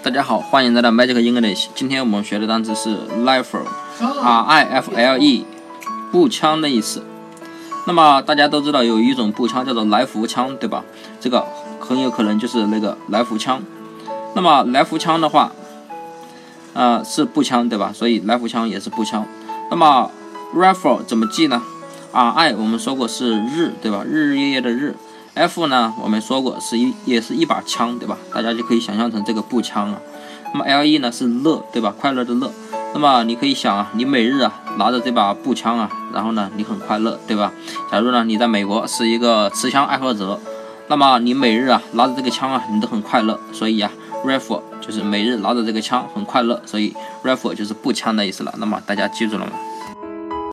大家好，欢迎来到 Magic English。今天我们学的单词是 rifle，R I F L E，步枪的意思。那么大家都知道有一种步枪叫做来福枪，对吧？这个很有可能就是那个来福枪。那么来福枪的话，呃，是步枪，对吧？所以来福枪也是步枪。那么 rifle 怎么记呢？R I 我们说过是日，对吧？日日夜夜的日。F 呢，我们说过是一也是一把枪，对吧？大家就可以想象成这个步枪啊。那么 L E 呢是乐，对吧？快乐的乐。那么你可以想啊，你每日啊拿着这把步枪啊，然后呢你很快乐，对吧？假如呢你在美国是一个持枪爱好者，那么你每日啊拿着这个枪啊，你都很快乐。所以啊，rifle 就是每日拿着这个枪很快乐，所以 rifle 就是步枪的意思了。那么大家记住了吗？